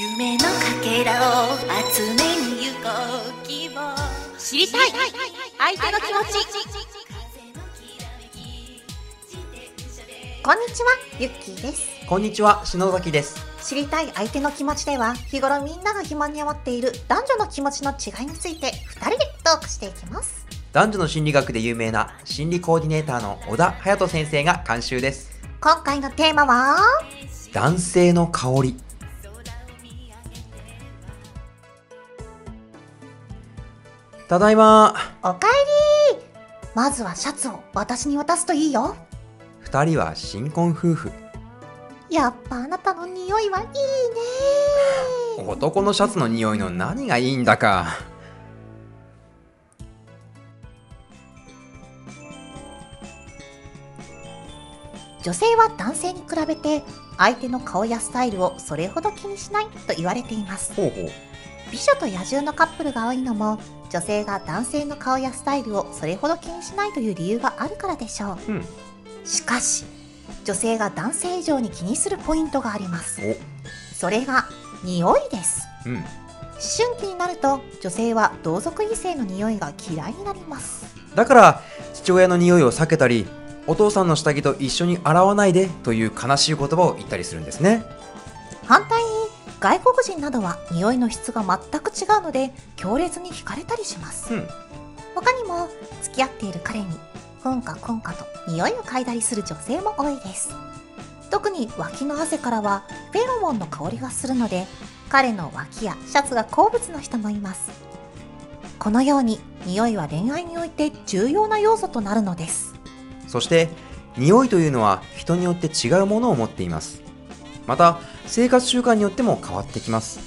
夢のかけらを集めに行こう希望知りたい相手の気持ちこんにちは、ゆっきーです。こんにちは、篠崎です。知りたい相手の気持ちでは、日頃みんなが疑問に思っている男女の気持ちの違いについて、二人でトークしていきます。男女の心理学で有名な心理コーディネーターの小田隼人先生が監修です。今回のテーマは、男性の香り。ただいま。おかえりまずはシャツを私に渡すといいよ。二人は新婚夫婦。やっぱあなたの匂いはいいね男のシャツの匂いの何がいいんだか。女性は男性に比べて、相手の顔やスタイルをそれほど気にしないと言われています。美女と野獣のカップルが多いのも女性が男性の顔やスタイルをそれほど気にしないという理由があるからでしょううん。しかし女性が男性以上に気にするポイントがありますお。それが匂いですうん。思春期になると女性は同族異性の匂いが嫌いになりますだから、父親の匂いを避けたり、お父さんの下着と一緒に洗わないでという悲しい言葉を言ったりするんですね。反対に外国人などは匂いの質が全く違うので強烈に惹かれたりします。うん。他にも付き合っている彼にくんかくんかと匂いを嗅いだりする女性も多いです。特に脇の汗からはフェロモンの香りがするので彼の脇やシャツが好物の人もいます。このように匂いは恋愛において重要な要素となるのです。そして匂いというのは人によって違うものを持っていますまた生活習慣によっても変わってきます。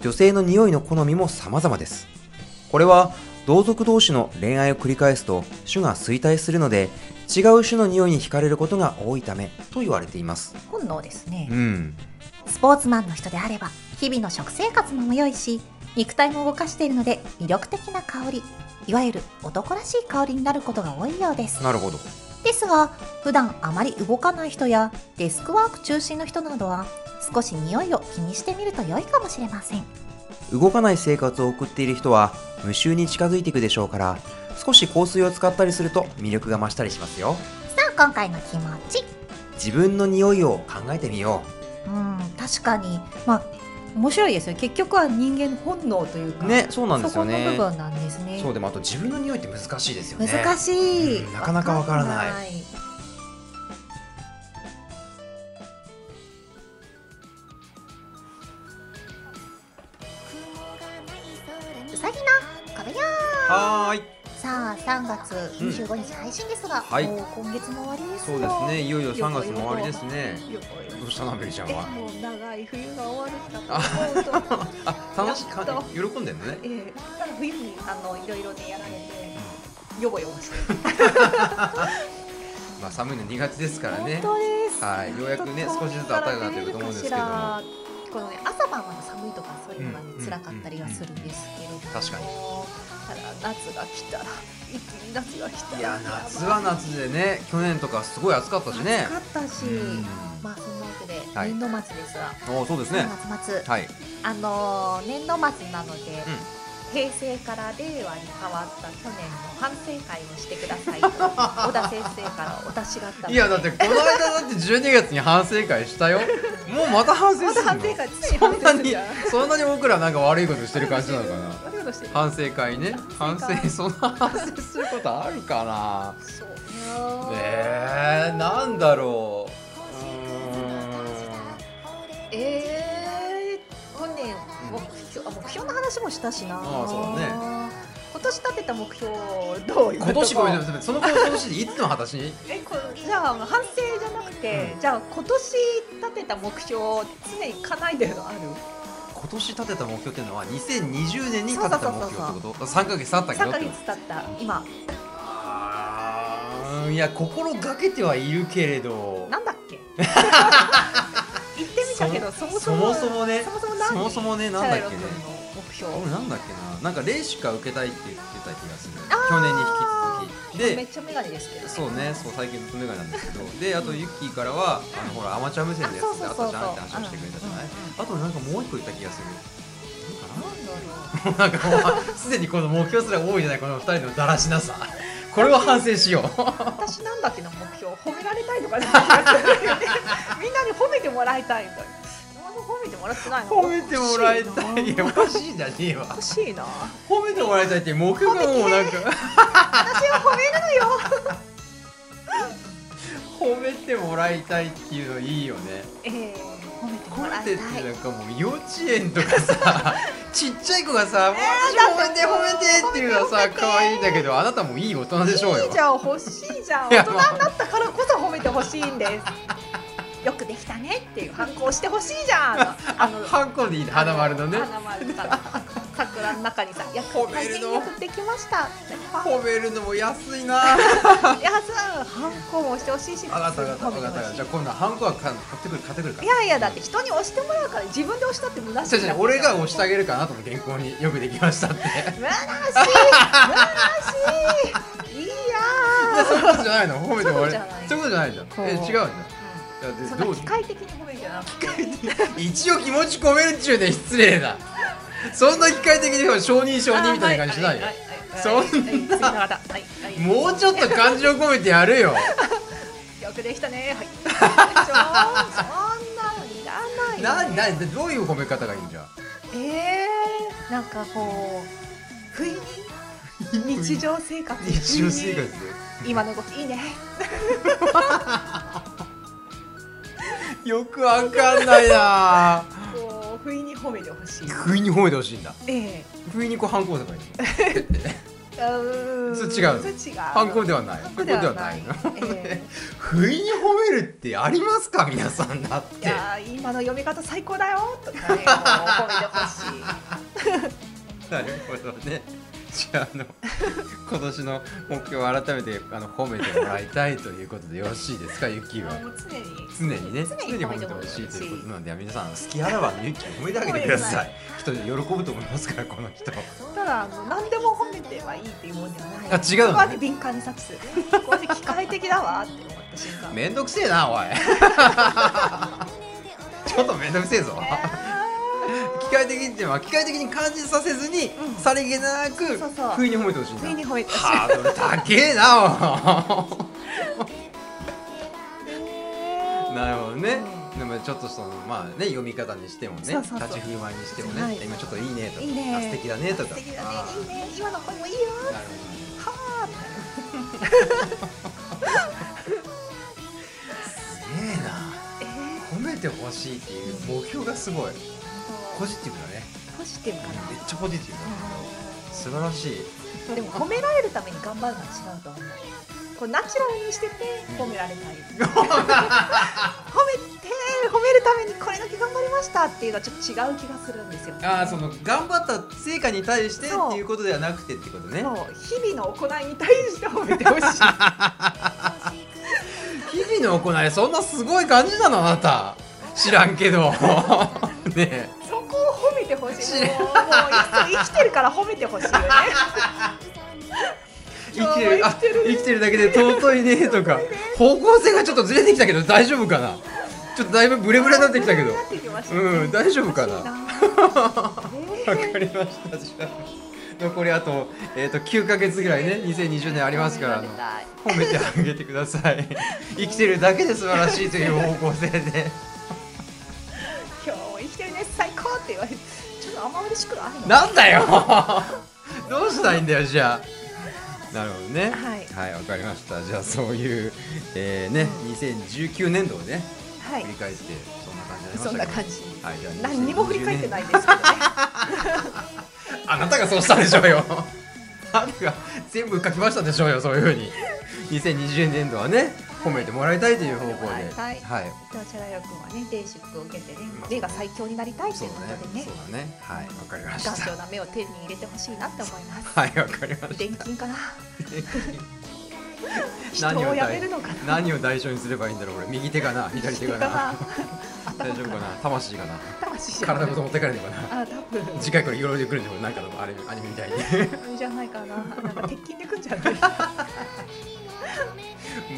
女性の匂いの好みも様々です。これは同族同士の恋愛を繰り返すと種が衰退するので違う種の匂いに惹かれることが多いためと言われています。本能ですね。うん。スポーツマンの人であれば日々の食生活も良いし肉体も動かしているので魅力的な香りいわゆる男らしい香りになることが多いようです。なるほどですが普段あまり動かない人やデスクワーク中心の人などは少し匂いを気にしてみると良いかもしれません。動かない生活を送っている人は無臭に近づいていくでしょうから少し香水を使ったりすると魅力が増したりしますよ。さあ今回の気持ち。自分の匂いを考えてみよう。ん確かに。まあ面白いですよ結局は人間の本能というかうねそうなんですよそこの部ね分なんですね。そうでもあと自分の匂いって難しいですよね。難しい、うんなかなかわからない。うさぎの壁よはーいさあ3月25日配信ですが、はい。もう今月も終わりですそうよですね。いよいよ3月も終わりですね。どうしたのベリちゃんは？もう長い冬が終わるんだと思うと。あ楽しかやっと喜んでるのね。ええ。ただ冬にあのいろいろねやられてヨボヨボして。まあ寒いの2月ですからね。本当です。はい。ようやくね少しずつ暖かくなってると思うんですけども。このね朝晩は寒いとかそういうのがね、うん。辛かったりはするんですけれども、確かに夏が来たら一気に夏が来たら。いや夏は夏でね去年とかすごい暑かったしね。暑かったし、うん。まあそんなわけで、はい。年度末ですがおそうですね。3月末。はい。あのー年度末なので、うん平成から令和に変わった去年の反省会をしてくださいと小田先生からお達しがあったので。いやだってこの間だって12月に反省会したよ。もうまた反省ますだるの？反省会そんなにそんなに僕らなんか悪いことしてる感じなのかな？反省会ね。反反省そんな反省することあるかな？そう。えー、なんだろう。えー、標あ目標の話もしたしな。ああそうだね。今年立てた目標どういう今年ごめんなさいその今年でいつの話？にえこじゃあ反省じゃなくて、うん。じゃあ今年立てた目標を常に叶えてるのある？今年立てた目標っていうのは2020年に立てた目標ってこと？3ヶ月経ったけ？ど3ヶって月経った。今。いや心がけてはいるけれど。なんだっけ？言ってみたけどそもそも。そもそもね。そもそも何そもそもねなんだっけね目標。俺なんだっけな。なんか霊しか受けたいって言ってた気がする。去年に引き続き。でめっちゃメガネですけどね。そうねそう最近ずっとメガネなんですけど。であとユッキーからはあのほらアマチュア無線のやつでああじゃんって話をしてくれたじゃない？あとなんかもう一個言った気がする。なんだろなんかもうすでにこの目標すら多いじゃないこの二人のだらしなさ。これを反省しよう。う私なんだっけな目標。褒められたいとかねみんなに褒めてもらいたいみたいもらってないの？褒めてもらいたい。いやおかしいじゃねえわ。おかしいな。褒めてもらいたいって目標がもうなんか。私は褒めるのよ。褒めてもらいたいっていうのいいよね。ええ褒めても褒らいたい。ってなんかもう幼稚園とかさ ちっちゃい子がさ「もう私褒めて褒めて」っていうのはさ可愛いんだけどあなたもいい大人でしょうよ。いいじゃん欲しいじゃん。大人になったからこそ褒めてほしいんですよくできたねっていう反抗してほしいじゃん。あ あのハンコでいいね。花丸のね。花丸から桜の中にさ「や褒めるの。よくできました」褒めるのも安いな。い。やつ反抗もしてほしいし分かった分かった褒分かったじゃあ今度はハンコは買ってくる買ってくるかいらやいやだって人に押してもらうから自分で押したって虚しい俺が押してあげるかなとの原稿によくできましたって。虚しい。虚しい。いいいやや そういうことじゃないの？褒めてもらえそうい。うことじゃないん。だえ違うんそんな機械的に褒めるんじゃなくて。一応気持ち込めるっちゅうね失礼だ。そんな機械的に承認承認みたいな感じしないよ。はいそんな。もうちょっと感情込めてやるよ。よくできたね。はい。そんなのいらないよ。ななどういう褒め方がいいんじゃ？えー、なんかこう不意に？日常生活で日常生活で。今の動きいいね よくわかんないな。こう不意に褒めてほしい。不意に褒めてほしいんだ。え不意にこう反抗とかいいえうーん それ違うそれ違う。反抗ではない。反抗ではないえ 不意に褒めるってありますか？皆さんだっえいてやー今の読み方最高だよとかね 褒めてほしい。なるほどねじゃああの 今年の目標を改めてあの褒めてもらいたいということでよろしいですか？ゆきは。常に。常にね。常常に褒めてほほしいとしいいうことなんで皆さん好きあらばのゆきを褒めてあげてください。人で喜ぶと思いますからこの人。ただあの何でも褒めてはいいっていうもんではない。あ違うのね。敏感に察知する。ここはね機械的だわ。って思った瞬間。めんどくせえなおい。ちょっとめんどくせえぞ 機械的にっていうのは機械的に感じさせずに、うん。さりげなくそうそう。不意に褒めてほしいんだ。不意に褒めてほしい。ハードル高えな なるほどね、でもちょっとそのまあね読み方にしてもね立ち振る舞いにしてもね、はい今ちょっといいねとかいいね。あ素敵だねとか。素敵だね。いいね今の声もいいよ。なるほどねはすげえな。褒めてほしいっていう目標がすごいポジティブだね。ポジティブかな。めっちゃポジティブだ素晴らしい。でも褒められるために頑張るのは違うと思う。こうナチュラルにしてて褒められたい。褒めて褒めるためにこれだけ頑張りましたっていうのはちょっと違う気がするんですよ。ああその頑張った成果に対してっていうことではなくてってことね。そう。日々の行いに対して褒めてほしい。日々の行いそんなすごい感じなのあなた。知らんけど。ねえしいもうもう生きてるから褒めてほしいよね。生きてる。あ生きてるだけで尊いねとか。方向性がちょっとずれてきたけど大丈夫かな。ちょっとだいぶブレブレになってきたけど。うん大丈夫かな。わねかりました。残りあと,、えー、と9ヶ月ぐらいね。2020年ありますから褒めてあげてください。生きてるだけで素晴らしいという方向性でしくないの？なんだよ！どうしたいんだよじゃあ。なるほどね。はい。はいわかりました。じゃあそういう、えー、ね2019年度をねはい。振り返ってそんな感じになりましたそんな感じ。じはいじゃあ何にも振り返っていないですけどね。あなたがそうしたんでしょうよ。あなたが全部書きましたでしょうよそういうふうに。2020年度はね褒めてもらいたいという方向で。はいはい。はい。でもチャラヨ君はね霊宿を受けてねまあ霊が最強になりたいということでね。そうだね。はい。わかりました。頑丈な目を手に入れてほしいなって思います。はいわかりました。錬金かな？人 何ををやめるのかな？何を代償にすればいいんだろうこれ。右手かな？左手かな？あ 大丈夫かな？魂かな？魂体ごと持ってかれるのかな？あ多分。次回からいろいろ来るんじゃないかのあれアニメみたいに。じゃないかな。なんか鉄筋でくんじゃない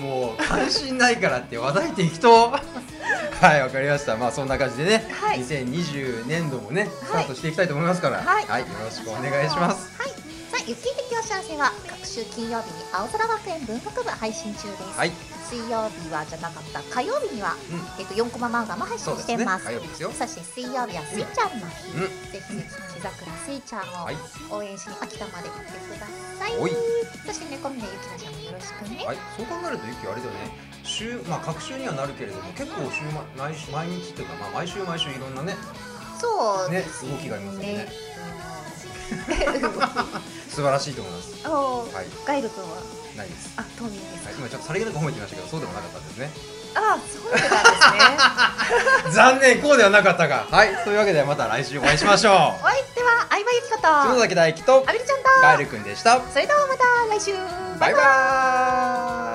もう関心ないからって話題適当 はいわかりました。まあそんな感じでね、はい。2020年度もねスタートしていきたいと思いますから。はいよろしくお願いします。はい。さあ、ゆっきり的お知らせは、各週金曜日に青空学園文学部配信中です。はい、水曜日はじゃなかった火曜日には、うん。えっと、4コマ漫画も配信してます。そうですね。火曜日ですよ。そして水曜日はスイちゃんの日。うん。ぜひぜひ、木桜スイちゃんをはい応援しに秋田まで行ってください。おい。そして猫峰ゆきなちゃんもよろしくね。はい、そう考えるとゆきあれだよね。週まあ各週にはなるけれども結構週ま毎週毎日っていうかまあ毎週毎週いろんなねそうね。動きがありますよね。うん 素晴らしいと思います。おーはい。ガイル君は？ないです、あ冬眠ですはい、今ちょっとさりげなく褒めてみましたけどそうでもなかったですね。あそうなんですね。残念こうではなかったか。はいというわけでまた来週お会いしましょう。お相手は相葉ゆきこと。篠崎大輝とあびりちゃんと。ガエルくんでした。それではまた来週。バイバーイ